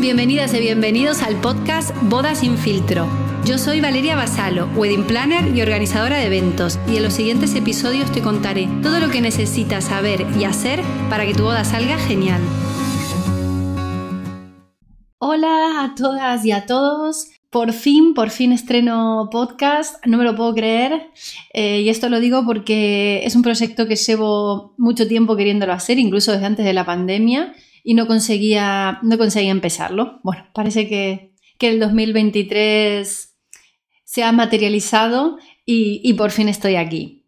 Bienvenidas y bienvenidos al podcast Bodas sin filtro. Yo soy Valeria Basalo, wedding planner y organizadora de eventos, y en los siguientes episodios te contaré todo lo que necesitas saber y hacer para que tu boda salga genial. Hola a todas y a todos. Por fin, por fin estreno podcast, no me lo puedo creer. Eh, y esto lo digo porque es un proyecto que llevo mucho tiempo queriéndolo hacer, incluso desde antes de la pandemia y no conseguía, no conseguía empezarlo. Bueno, parece que, el 2023 se ha materializado y, por fin estoy aquí.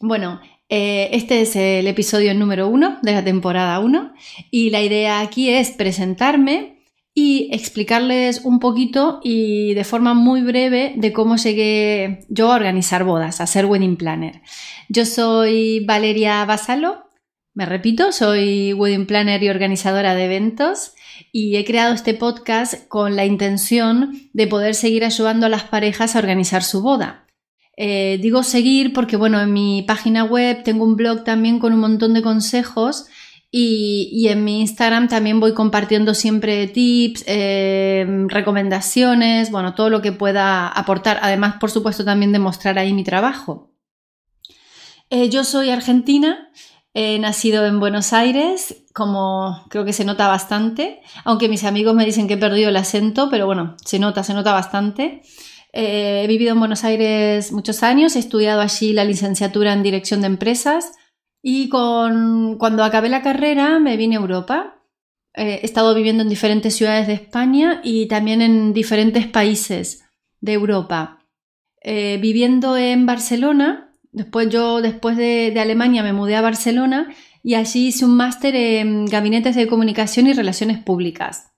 Bueno, eh, este es el episodio número uno de la temporada 1 y la idea aquí es presentarme y explicarles un poquito y de forma muy breve de cómo llegué yo a organizar bodas, a ser wedding planner. Yo soy Valeria Basalo, me repito, soy wedding planner y organizadora de eventos y he creado este podcast con la intención de poder seguir ayudando a las parejas a organizar su boda. Eh, digo seguir porque, bueno, en mi página web tengo un blog también con un montón de consejos y, en mi Instagram también voy compartiendo siempre tips, eh, recomendaciones, bueno, todo lo que pueda aportar. Además, por supuesto, también de mostrar ahí mi trabajo. Eh, yo soy argentina, He nacido en Buenos Aires, como creo que se nota bastante, aunque mis amigos me dicen que he perdido el acento, pero bueno, se nota, se nota bastante. Eh, he vivido en Buenos Aires muchos años, he estudiado allí la licenciatura en dirección de empresas y con, cuando acabé la carrera me vine a Europa. Eh, he estado viviendo en diferentes ciudades de España y también en diferentes países de Europa. Eh, viviendo en Barcelona, Después yo, después de, Alemania, me mudé a Barcelona y allí hice un máster en gabinetes de comunicación y relaciones públicas.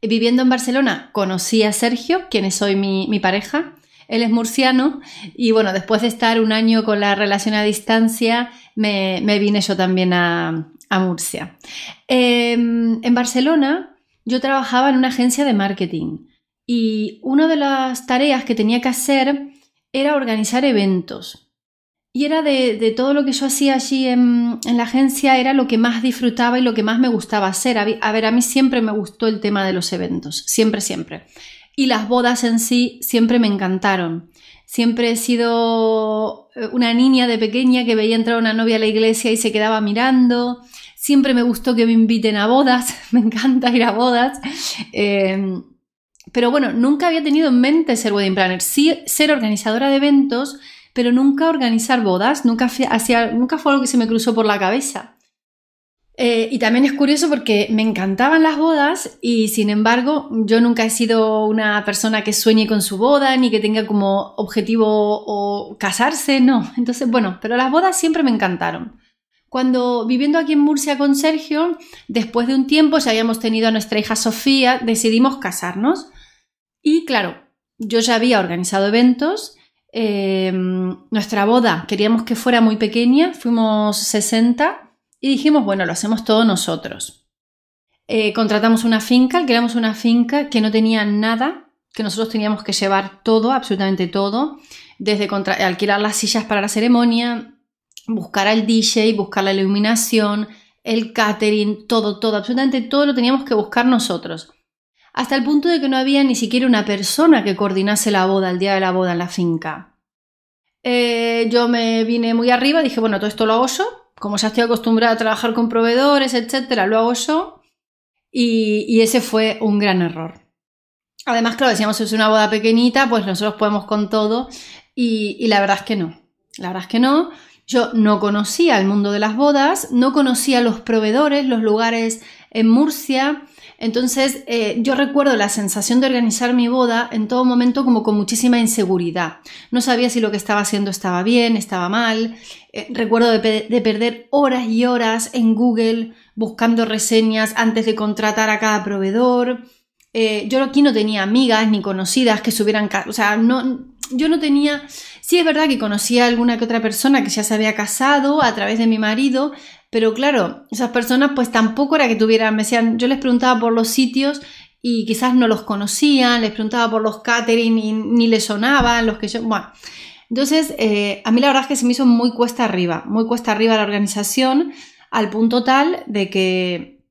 Viviendo en Barcelona conocí a Sergio, quien es hoy mi, pareja. Él es murciano y bueno, después de estar un año con la relación a distancia, me, vine yo también a, Murcia. Em, en Barcelona yo trabajaba en una agencia de marketing y una de las tareas que tenía que hacer era organizar eventos. Y era de, todo lo que yo hacía allí en, la agencia, era lo que más disfrutaba y lo que más me gustaba hacer. A, ver, a mí siempre me gustó el tema de los eventos, siempre, siempre. Y las bodas en sí siempre me encantaron. Siempre he sido eh, una niña de pequeña que veía entrar una novia a la iglesia y se quedaba mirando. Siempre me gustó que me inviten a bodas, me encanta ir a bodas. Eh, pero bueno, nunca había tenido en mente ser wedding planner, sí ser organizadora de eventos, pero nunca organizar bodas, nunca, nunca fue algo que se me cruzó por la cabeza. Eh, y también es curioso porque me encantaban las bodas y sin embargo yo nunca he sido una persona que sueñe con su boda ni que tenga como objetivo casarse, no. Entonces, bueno, pero las bodas siempre me encantaron. Cuando viviendo aquí en Murcia con Sergio, después de un tiempo, ya habíamos tenido a nuestra hija Sofía, decidimos casarnos. Y claro, yo ya había organizado eventos. Em, nuestra boda queríamos que fuera muy pequeña, fuimos 60 y dijimos, bueno, lo hacemos todos nosotros. Eh, contratamos una finca, alquilamos una finca que no tenía nada, que nosotros teníamos que llevar todo, absolutamente todo, desde alquilar las sillas para la ceremonia, buscar al DJ, buscar la iluminación, el catering, todo, todo, absolutamente todo lo teníamos que buscar nosotros hasta el punto de que no había ni siquiera una persona que coordinase la boda, el día de la boda en la finca. Eh, yo me vine muy arriba, dije, bueno, todo esto lo hago yo, como ya estoy acostumbrada a trabajar con proveedores, etcétera, lo hago yo, y, ese fue un gran error. Además, claro, decíamos, es una boda pequeñita, pues nosotros podemos con todo, y, y la verdad es que no, la verdad es que no. Yo no conocía el mundo de las bodas, no conocía los proveedores, los lugares en Murcia, entonces, eh, yo recuerdo la sensación de organizar mi boda en todo momento como con muchísima inseguridad. No sabía si lo que estaba haciendo estaba bien, estaba mal. Eh, recuerdo de, perder horas y horas en Google buscando reseñas antes de contratar a cada proveedor. Eh, yo aquí no tenía amigas ni conocidas que subieran... O sea, no, yo no tenía... Sí es verdad que conocía a alguna que otra persona que ya se había casado a través de mi marido, pero claro, esas personas pues tampoco era que tuvieran, me decían, yo les preguntaba por los sitios y quizás no los conocían, les preguntaba por los catering y ni les sonaban los que yo, bueno. Entonces, eh, a mí la verdad es que se me hizo muy cuesta arriba, muy cuesta arriba la organización, al punto tal de que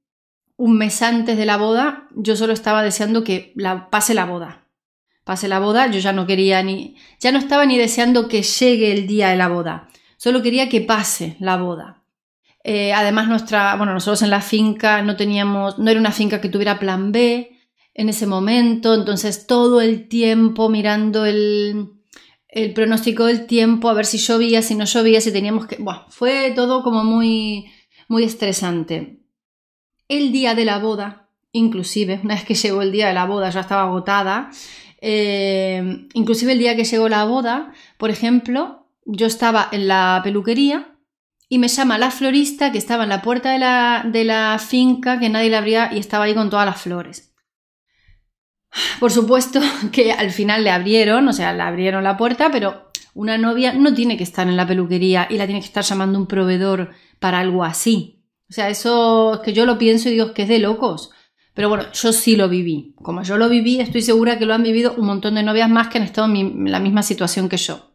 un mes antes de la boda, yo solo estaba deseando que pase la boda. Pase la boda, yo ya no quería ni, ya no estaba ni deseando que llegue el día de la boda. Solo quería que pase la boda. Eh, además, nuestra, bueno, nosotros en la finca no teníamos, no era una finca que tuviera plan B en ese momento, entonces todo el tiempo mirando el, el pronóstico del tiempo, a ver si llovía, si no llovía, si teníamos que, bueno, fue todo como muy, muy estresante. El día de la boda, inclusive, una vez que llegó el día de la boda, ya estaba agotada. Eh, inclusive el día que llegó la boda, por ejemplo, yo estaba en la peluquería y me llama la florista que estaba en la puerta de la, de la finca, que nadie le abría y estaba ahí con todas las flores. Por supuesto que al final le abrieron, o sea, le abrieron la puerta, pero una novia no tiene que estar en la peluquería y la tiene que estar llamando un proveedor para algo así. O sea, eso es que yo lo pienso y digo que es de locos. Pero bueno, yo sí lo viví. Como yo lo viví, estoy segura que lo han vivido un montón de novias más que han estado en la misma situación que yo.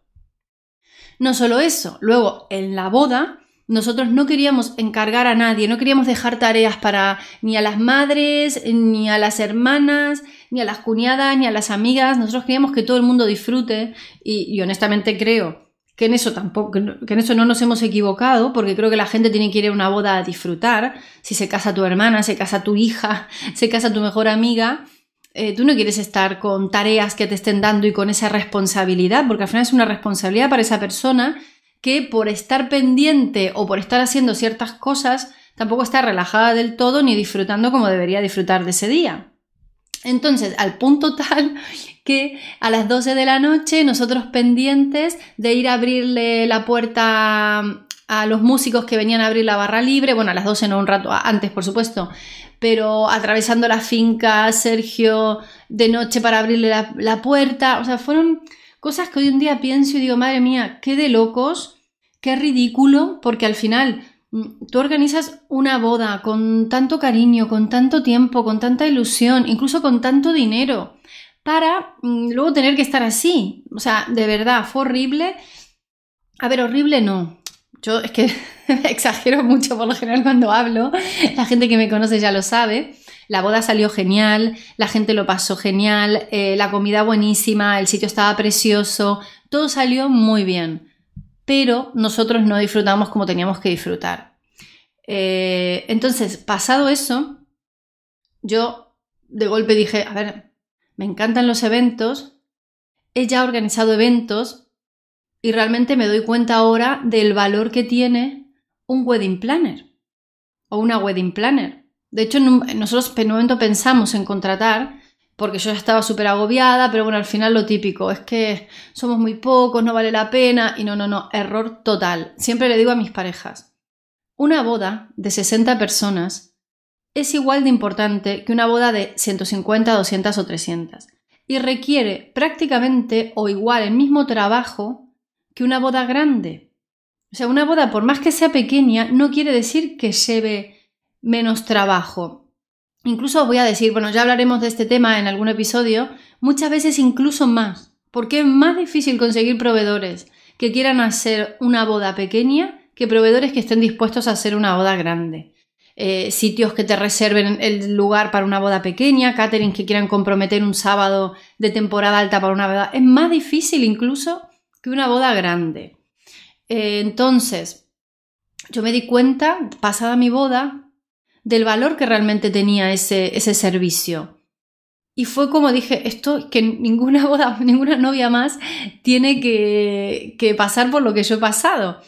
No solo eso, luego en la boda nosotros no queríamos encargar a nadie, no queríamos dejar tareas para ni a las madres, ni a las hermanas, ni a las cuñadas, ni a las amigas. Nosotros queríamos que todo el mundo disfrute y, honestamente creo que en eso tampoco, que en eso no nos hemos equivocado, porque creo que la gente tiene que ir a una boda a disfrutar. Si se casa tu hermana, se casa tu hija, se casa tu mejor amiga, eh, tú no quieres estar con tareas que te estén dando y con esa responsabilidad, porque al final es una responsabilidad para esa persona que por estar pendiente o por estar haciendo ciertas cosas, tampoco está relajada del todo ni disfrutando como debería disfrutar de ese día. Entonces, al punto tal que a las 12 de la noche nosotros pendientes de ir a abrirle la puerta a los músicos que venían a abrir la barra libre, bueno, a las 12 no, un rato antes, por supuesto, pero atravesando la finca, Sergio de noche para abrirle la, la puerta, o sea, fueron cosas que hoy en día pienso y digo, madre mía, qué de locos, qué ridículo, porque al final mm, tú organizas una boda con tanto cariño, con tanto tiempo, con tanta ilusión, incluso con tanto dinero para mm, luego tener que estar así. O sea, de verdad, fue horrible. A ver, horrible no. Yo es que exagero mucho por lo general cuando hablo. La gente que me conoce ya lo sabe. La boda salió genial, la gente lo pasó genial, eh, la comida buenísima, el sitio estaba precioso, todo salió muy bien. Pero nosotros no disfrutamos como teníamos que disfrutar. Eh, entonces, pasado eso, yo de golpe dije, a ver, me encantan los eventos, he ya organizado eventos y realmente me doy cuenta ahora del valor que tiene un wedding planner o una wedding planner. De hecho, nosotros en momento pensamos en contratar porque yo ya estaba súper agobiada, pero bueno, al final lo típico es que somos muy pocos, no vale la pena y no, no, no, error total. Siempre le digo a mis parejas, una boda de 60 personas es igual de importante que una boda de 150, 200 o 300 y requiere prácticamente o igual el mismo trabajo que una boda grande. O sea, una boda, por más que sea pequeña, no quiere decir que lleve menos trabajo. Incluso os voy a decir, bueno, ya hablaremos de este tema en algún episodio, muchas veces incluso más, porque es más difícil conseguir proveedores que quieran hacer una boda pequeña que proveedores que estén dispuestos a hacer una boda grande. Eh, sitios que te reserven el lugar para una boda pequeña, catering que quieran comprometer un sábado de temporada alta para una boda. Es más difícil incluso que una boda grande. Eh, entonces, yo me di cuenta, pasada mi boda, del valor que realmente tenía ese, ese servicio. Y fue como dije, esto que ninguna boda, ninguna novia más tiene que, que pasar por lo que yo he pasado.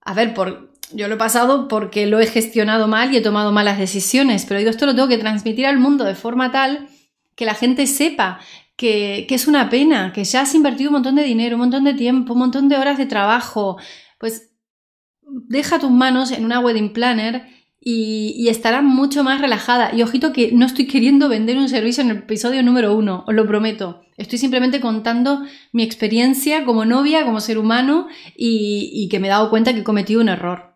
A ver, por, yo lo he pasado porque lo he gestionado mal y he tomado malas decisiones, pero esto lo tengo que transmitir al mundo de forma tal que la gente sepa que, es una pena, que ya has invertido un montón de dinero, un montón de tiempo, un montón de horas de trabajo. Pues deja tus manos en una wedding planner y, estará mucho más relajada. Y ojito que no estoy queriendo vender un servicio en el episodio número uno, os lo prometo. Estoy simplemente contando mi experiencia como novia, como ser humano y, y que me he dado cuenta que he cometido un error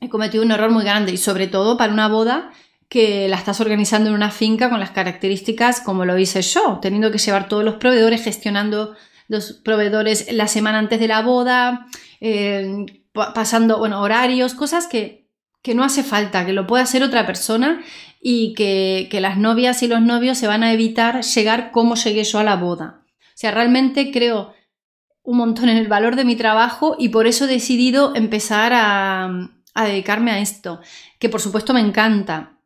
he cometido un error muy grande y sobre todo para una boda que la estás organizando en una finca con las características como lo hice yo, teniendo que llevar todos los proveedores, gestionando los proveedores la semana antes de la boda, eh, pasando, bueno, horarios, cosas que, que no hace falta, que lo puede hacer otra persona y que, que las novias y los novios se van a evitar llegar como llegué yo a la boda. O sea, realmente creo un montón en el valor de mi trabajo y por eso he decidido empezar a, a dedicarme a esto, que por supuesto me encanta.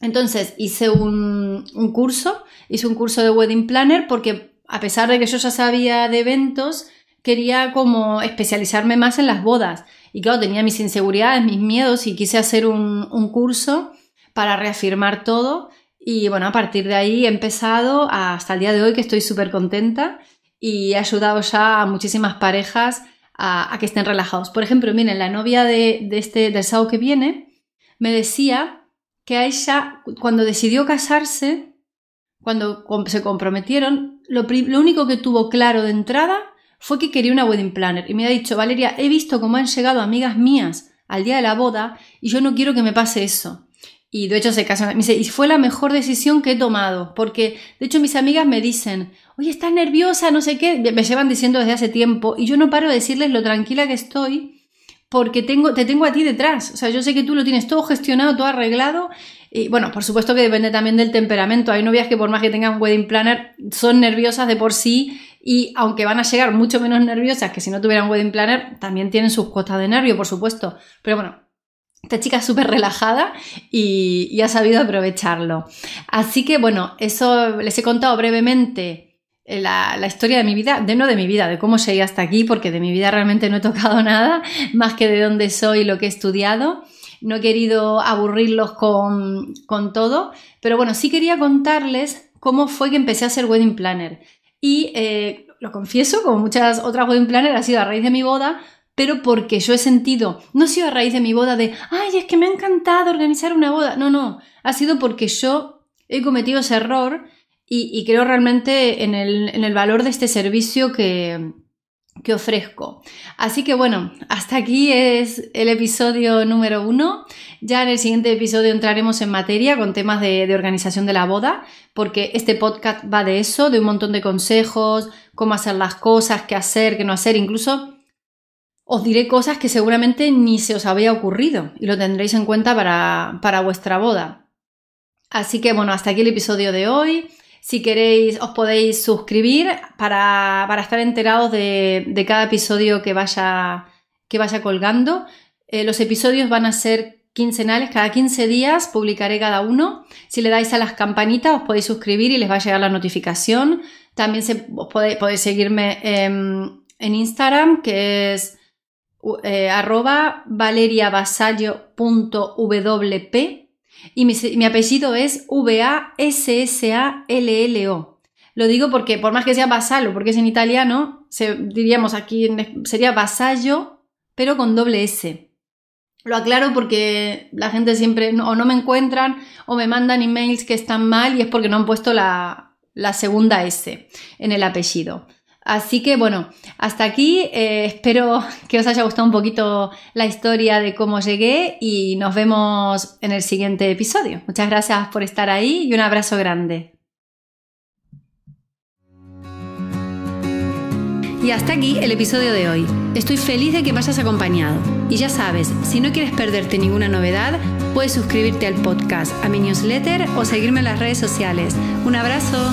Entonces hice un, un, curso, hice un curso de Wedding Planner porque a pesar de que yo ya sabía de eventos, quería como especializarme más en las bodas. Y claro, tenía mis inseguridades, mis miedos y quise hacer un, un curso para reafirmar todo. Y bueno, a partir de ahí he empezado hasta el día de hoy que estoy súper contenta y he ayudado ya a muchísimas parejas a, que estén relajados. Por ejemplo, miren, la novia de, de este, del sábado que viene me decía que a ella, cuando decidió casarse, cuando se comprometieron, lo, lo único que tuvo claro de entrada fue que quería una wedding planner. Y me ha dicho, Valeria, he visto cómo han llegado amigas mías al día de la boda y yo no quiero que me pase eso. Y de hecho se casan. Y fue la mejor decisión que he tomado, porque de hecho mis amigas me dicen, oye, estás nerviosa, no sé qué, me llevan diciendo desde hace tiempo, y yo no paro de decirles lo tranquila que estoy, porque tengo, te tengo a ti detrás. O sea, yo sé que tú lo tienes todo gestionado, todo arreglado. Y bueno, por supuesto que depende también del temperamento. Hay novias que por más que tengan wedding planner, son nerviosas de por sí y aunque van a llegar mucho menos nerviosas que si no tuvieran wedding planner, también tienen sus cuotas de nervio, por supuesto. Pero bueno, esta chica es súper relajada y, ha sabido aprovecharlo. Así que bueno, eso les he contado brevemente la, la, historia de mi vida, de no de mi vida, de cómo llegué hasta aquí, porque de mi vida realmente no he tocado nada, más que de dónde soy y lo que he estudiado. No he querido aburrirlos con, con todo, pero bueno, sí quería contarles cómo fue que empecé a ser wedding planner. Y eh, lo confieso, como muchas otras wedding planner, ha sido a raíz de mi boda, pero porque yo he sentido, no ha sido a raíz de mi boda de, ay, es que me ha encantado organizar una boda. No, no, ha sido porque yo he cometido ese error y, creo realmente en el, en el, valor de este servicio que, que ofrezco. Así que bueno, hasta aquí es el episodio número uno. Ya en el siguiente episodio entraremos en materia con temas de, organización de la boda, porque este podcast va de eso, de un montón de consejos, cómo hacer las cosas, qué hacer, qué no hacer, incluso os diré cosas que seguramente ni se os había ocurrido y lo tendréis en cuenta para, para vuestra boda. Así que bueno, hasta aquí el episodio de hoy. Si queréis, os podéis suscribir para, para estar enterados de, de, cada episodio que vaya, que vaya colgando. Eh, los episodios van a ser quincenales, cada 15 días publicaré cada uno. Si le dais a las campanitas os podéis suscribir y les va a llegar la notificación. También se, os podéis, seguirme en, en Instagram, que es eh, arroba valeriavasallo.wp y mi, apellido es V-A-S-S-A-L-L-O. Lo digo porque, por más que sea Vasallo, porque es en italiano, se, diríamos aquí sería Vasallo, pero con doble S. Lo aclaro porque la gente siempre o no me encuentran o me mandan emails que están mal y es porque no han puesto la segunda S en el apellido. Así que bueno, hasta aquí. Eh, espero que os haya gustado un poquito la historia de cómo llegué y nos vemos en el siguiente episodio. Muchas gracias por estar ahí y un abrazo grande. Y hasta aquí el episodio de hoy. Estoy feliz de que me hayas acompañado. Y ya sabes, si no quieres perderte ninguna novedad, puedes suscribirte al podcast, a mi newsletter o seguirme en las redes sociales. Un abrazo.